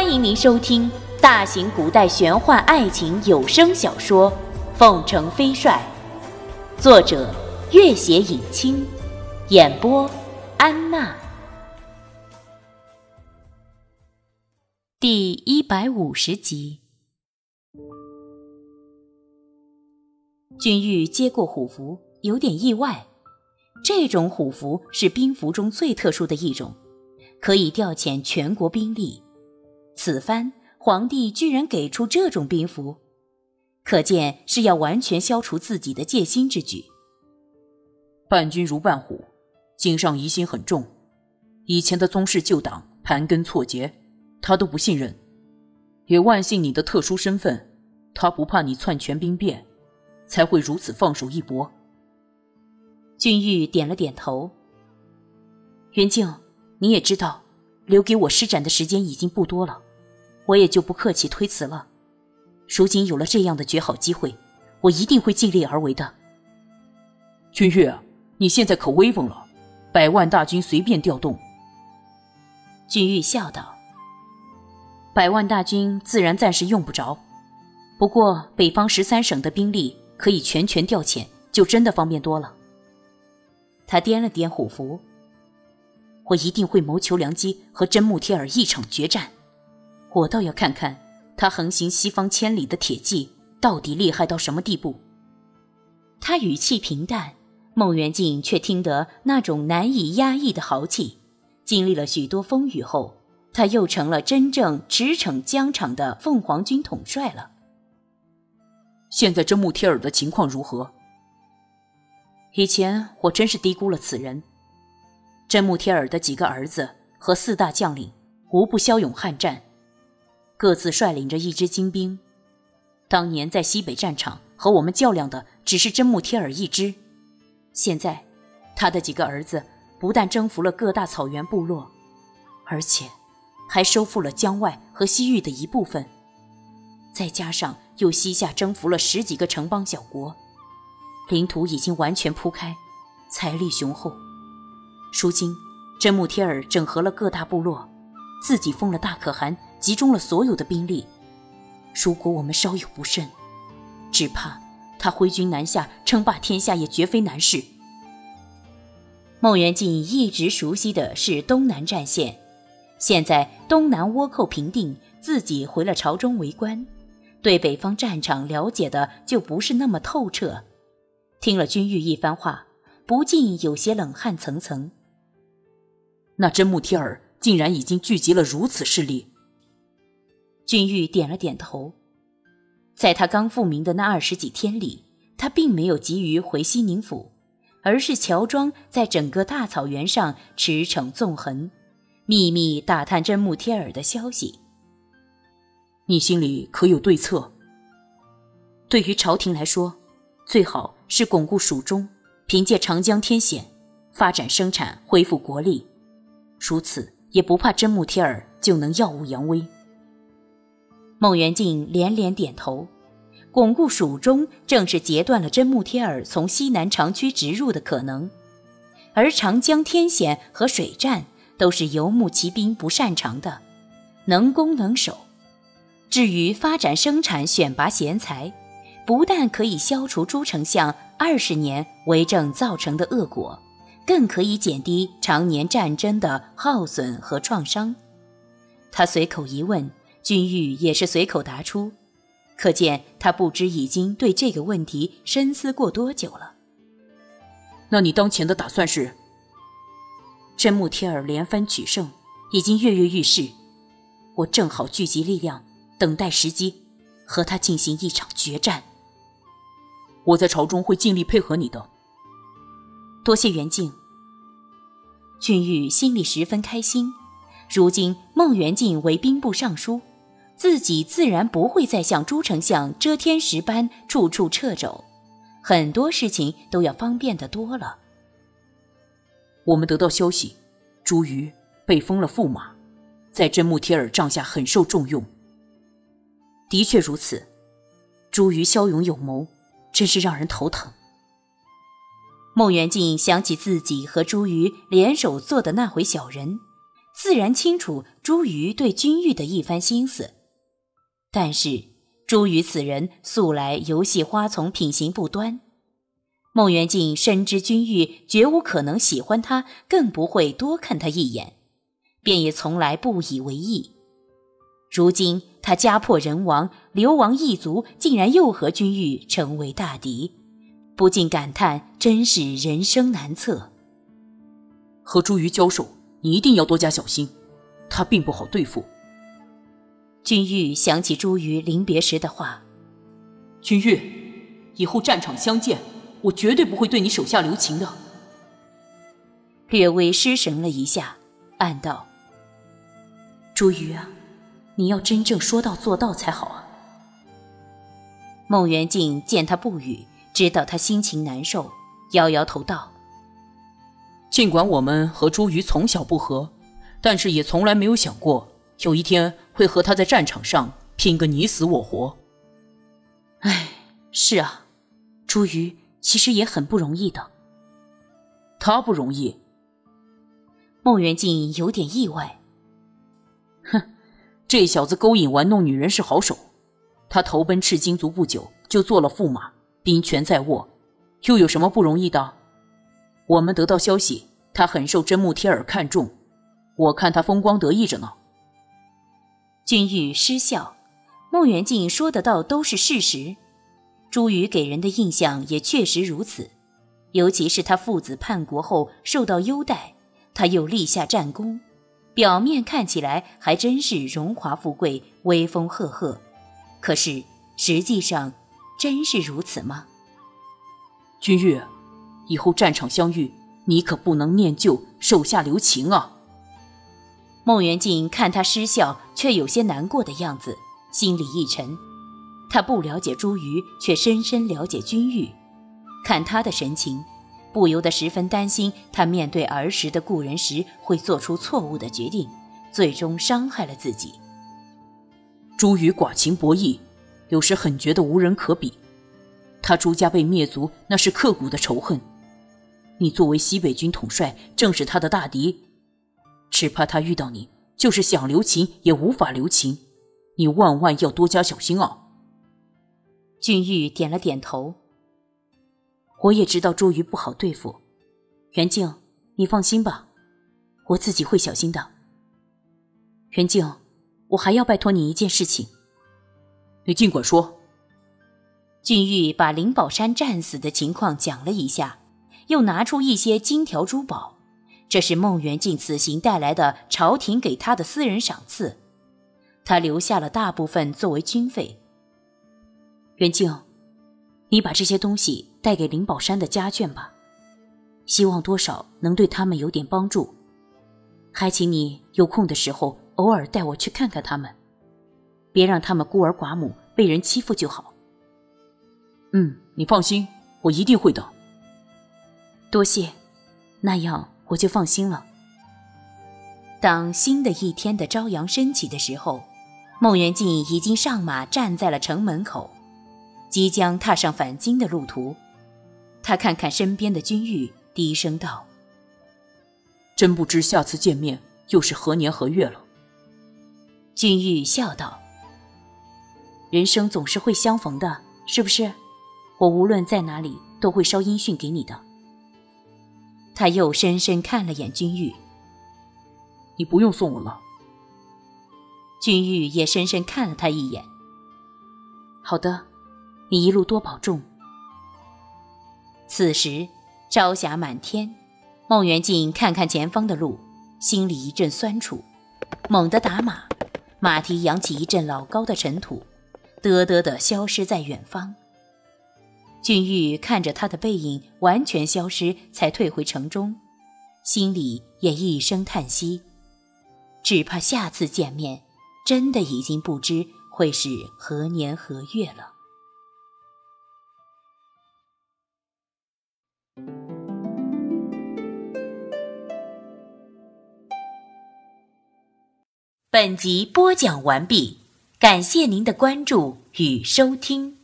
欢迎您收听大型古代玄幻爱情有声小说《凤城飞帅》，作者：月写影清，演播：安娜。第一百五十集，君玉接过虎符，有点意外。这种虎符是兵符中最特殊的一种，可以调遣全国兵力。此番皇帝居然给出这种兵符，可见是要完全消除自己的戒心之举。伴君如伴虎，颈上疑心很重。以前的宗室旧党盘根错节，他都不信任。也万幸你的特殊身份，他不怕你篡权兵变，才会如此放手一搏。君玉点了点头。元静，你也知道，留给我施展的时间已经不多了。我也就不客气推辞了。如今有了这样的绝好机会，我一定会尽力而为的。君越，你现在可威风了，百万大军随便调动。君玉笑道：“百万大军自然暂时用不着，不过北方十三省的兵力可以全权调遣，就真的方便多了。”他掂了掂虎符，我一定会谋求良机，和真木贴尔一场决战。我倒要看看他横行西方千里的铁骑到底厉害到什么地步。他语气平淡，孟元敬却听得那种难以压抑的豪气。经历了许多风雨后，他又成了真正驰骋疆场的凤凰军统帅了。现在真木贴尔的情况如何？以前我真是低估了此人。真木贴尔的几个儿子和四大将领，无不骁勇悍战。各自率领着一支精兵，当年在西北战场和我们较量的只是真木贴尔一支，现在他的几个儿子不但征服了各大草原部落，而且还收复了疆外和西域的一部分，再加上又西夏征服了十几个城邦小国，领土已经完全铺开，财力雄厚。如今真木贴尔整合了各大部落，自己封了大可汗。集中了所有的兵力，如果我们稍有不慎，只怕他挥军南下，称霸天下也绝非难事。孟元敬一直熟悉的是东南战线，现在东南倭寇平定，自己回了朝中为官，对北方战场了解的就不是那么透彻。听了君玉一番话，不禁有些冷汗涔涔。那真木贴尔竟然已经聚集了如此势力。君玉点了点头，在他刚复明的那二十几天里，他并没有急于回西宁府，而是乔装在整个大草原上驰骋纵横，秘密打探真木贴尔的消息。你心里可有对策？对于朝廷来说，最好是巩固蜀中，凭借长江天险发展生产，恢复国力，如此也不怕真木贴尔就能耀武扬威。孟元敬连连点头，巩固蜀中，正是截断了真木贴尔从西南长驱直入的可能。而长江天险和水战都是游牧骑兵不擅长的，能攻能守。至于发展生产、选拔贤才，不但可以消除朱丞相二十年为政造成的恶果，更可以减低常年战争的耗损和创伤。他随口一问。君玉也是随口答出，可见他不知已经对这个问题深思过多久了。那你当前的打算是？真木贴尔连番取胜，已经跃跃欲试，我正好聚集力量，等待时机，和他进行一场决战。我在朝中会尽力配合你的。多谢元敬。君玉心里十分开心，如今孟元敬为兵部尚书。自己自然不会再像朱丞相遮天时般处处掣肘，很多事情都要方便的多了。我们得到消息，朱瑜被封了驸马，在真木贴尔帐下很受重用。的确如此，朱瑜骁勇有谋，真是让人头疼。孟元敬想起自己和朱瑜联手做的那回小人。自然清楚，朱瑜对君玉的一番心思。但是朱瑜此人素来游戏花丛，品行不端。孟元敬深知君玉绝无可能喜欢他，更不会多看他一眼，便也从来不以为意。如今他家破人亡，流亡异族，竟然又和君玉成为大敌，不禁感叹：真是人生难测。和朱瑜交手，你一定要多加小心，他并不好对付。君玉想起朱瑜临别时的话：“君玉，以后战场相见，我绝对不会对你手下留情的。”略微失神了一下，暗道：“朱瑜啊，你要真正说到做到才好啊。”孟元敬见他不语，知道他心情难受，摇摇头道：“尽管我们和朱瑜从小不和，但是也从来没有想过。”有一天会和他在战场上拼个你死我活。哎，是啊，朱瑜其实也很不容易的。他不容易。孟元敬有点意外。哼，这小子勾引玩弄女人是好手。他投奔赤金族不久就做了驸马，兵权在握，又有什么不容易的？我们得到消息，他很受真木贴尔看重，我看他风光得意着呢。君玉失笑，孟元敬说的倒都是事实。朱瑜给人的印象也确实如此，尤其是他父子叛国后受到优待，他又立下战功，表面看起来还真是荣华富贵、威风赫赫。可是实际上，真是如此吗？君玉，以后战场相遇，你可不能念旧，手下留情啊！孟元敬看他失笑，却有些难过的样子，心里一沉。他不了解朱瑜，却深深了解君玉。看他的神情，不由得十分担心他面对儿时的故人时会做出错误的决定，最终伤害了自己。朱瑜寡情薄义，有时狠绝得无人可比。他朱家被灭族，那是刻骨的仇恨。你作为西北军统帅，正是他的大敌。只怕他遇到你，就是想留情也无法留情。你万万要多加小心啊！俊玉点了点头。我也知道朱瑜不好对付，袁静，你放心吧，我自己会小心的。袁静，我还要拜托你一件事情。你尽管说。俊玉把灵宝山战死的情况讲了一下，又拿出一些金条珠宝。这是孟元敬此行带来的朝廷给他的私人赏赐，他留下了大部分作为军费。元敬，你把这些东西带给灵宝山的家眷吧，希望多少能对他们有点帮助。还请你有空的时候偶尔带我去看看他们，别让他们孤儿寡母被人欺负就好。嗯，你放心，我一定会的。多谢，那样。我就放心了。当新的一天的朝阳升起的时候，孟元敬已经上马站在了城门口，即将踏上返京的路途。他看看身边的君玉，低声道：“真不知下次见面又是何年何月了。”君玉笑道：“人生总是会相逢的，是不是？我无论在哪里，都会捎音讯给你的。”他又深深看了眼君玉，你不用送我了。君玉也深深看了他一眼。好的，你一路多保重。此时朝霞满天，孟元敬看看前方的路，心里一阵酸楚，猛地打马，马蹄扬起一阵老高的尘土，嘚嘚的消失在远方。俊玉看着他的背影完全消失，才退回城中，心里也一声叹息，只怕下次见面，真的已经不知会是何年何月了。本集播讲完毕，感谢您的关注与收听。